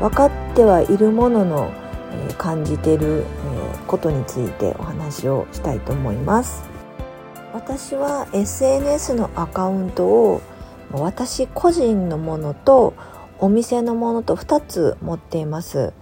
分かってはいるものの、え、感じてる、え、ことについてお話をしたいと思います。私は SNS のアカウントを私個人のものとお店のものと2つ持っています。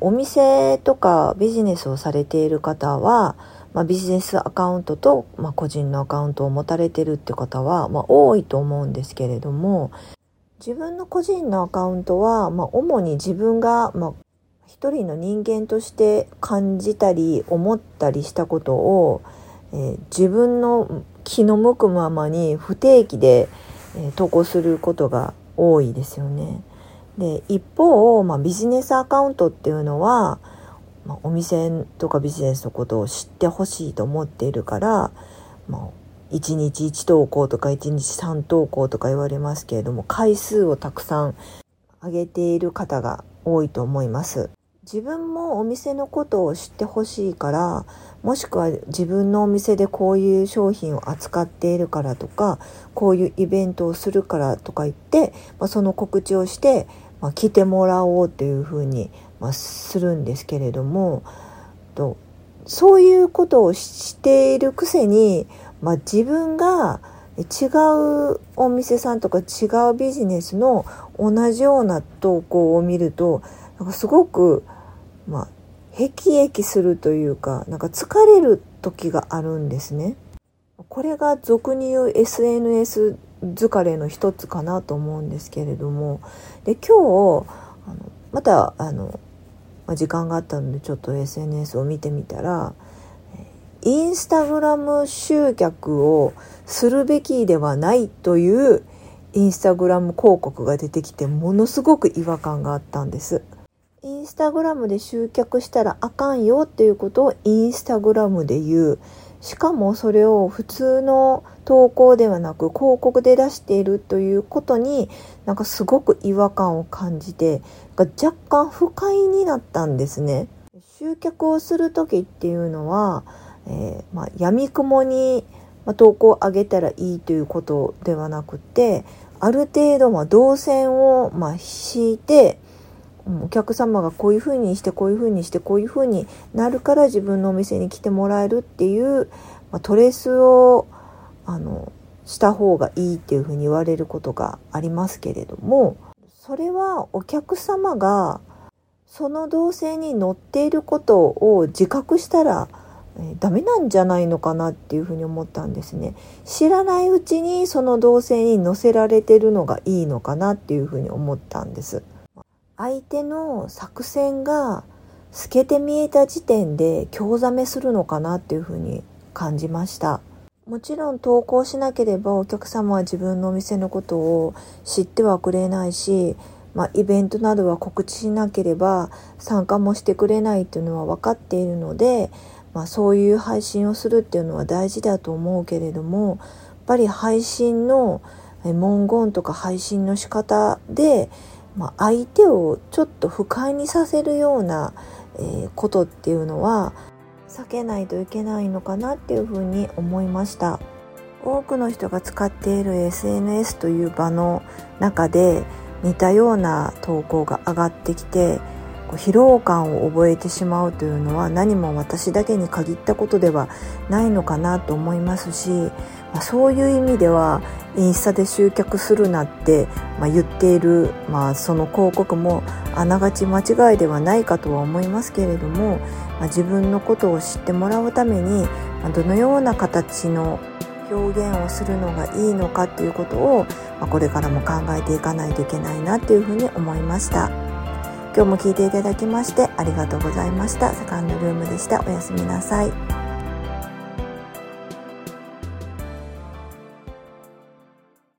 お店とかビジネスをされている方は、まあ、ビジネスアカウントと、まあ、個人のアカウントを持たれてるって方は、まあ、多いと思うんですけれども自分の個人のアカウントは、まあ、主に自分が、まあ、一人の人間として感じたり思ったりしたことを、えー、自分の気の向くままに不定期で、えー、投稿することが多いですよね。で一方、まあ、ビジネスアカウントっていうのは、まあ、お店とかビジネスのことを知ってほしいと思っているから、まあ、1日1投稿とか1日3投稿とか言われますけれども回数をたくさん上げている方が多いと思います。自分もお店のことを知ってほしいからもしくは自分のお店でこういう商品を扱っているからとかこういうイベントをするからとか言って、まあ、その告知をして、まあ、来てもらおうというふうに、まあ、するんですけれどもとそういうことをしているくせにまあ、自分が違うお店さんとか違うビジネスの同じような投稿を見るとなんかすごくまあへきへきするというかなんか疲れる時があるんですね。これが俗に言う SNS 疲れの一つかなと思うんですけれどもで今日あのまたあの、まあ、時間があったのでちょっと SNS を見てみたらインスタグラム集客をするべきではないというインスタグラム広告が出てきてものすごく違和感があったんです。インスタグラムで集客したらあかんよっていうことをインスタグラムで言う。しかもそれを普通の投稿ではなく広告で出しているということになんかすごく違和感を感じて若干不快になったんですね。集客をする時っていうのはえー、まあ、闇雲に投稿を上げたらいいということではなくてある程度ま動線をま敷いてお客様がこういうふうにしてこういうふうにしてこういうふうになるから自分のお店に来てもらえるっていう、まあ、トレースをあのした方がいいっていうふうに言われることがありますけれどもそれはお客様がその動線に乗っていることを自覚したらえダメなんじゃないのかなっていうふうに思ったんですね。知らないうちにその動線に乗せられてるのがいいのかなっていうふうに思ったんです。相手の作戦が透けて見えた時点で興ざめするのかなっていうふうに感じました。もちろん投稿しなければお客様は自分のお店のことを知ってはくれないしまあ、イベントなどは告知しなければ参加もしてくれないというのは分かっているのでまあ、そういう配信をするっていうのは大事だと思うけれどもやっぱり配信の文言とか配信の仕方で、まあ、相手をちょっと不快にさせるような、えー、ことっていうのは避けないといけないのかなっていうふうに思いました。多くの人が使っている SNS という場の中で似たような投稿が上がってきてこう疲労感を覚えてしまうというのは何も私だけに限ったことではないのかなと思いますし、まあ、そういう意味ではインスタで集客するなって、まあ、言っている、まあ、その広告もあながち間違いではないかとは思いますけれども、まあ、自分のことを知ってもらうために、まあ、どのような形の表現をするのがいいのかっていうことを、まあ、これからも考えていかないといけないなっていうふうに思いました。今日も聞いていただきましてありがとうございました。セカンドルームでした。おやすみなさい。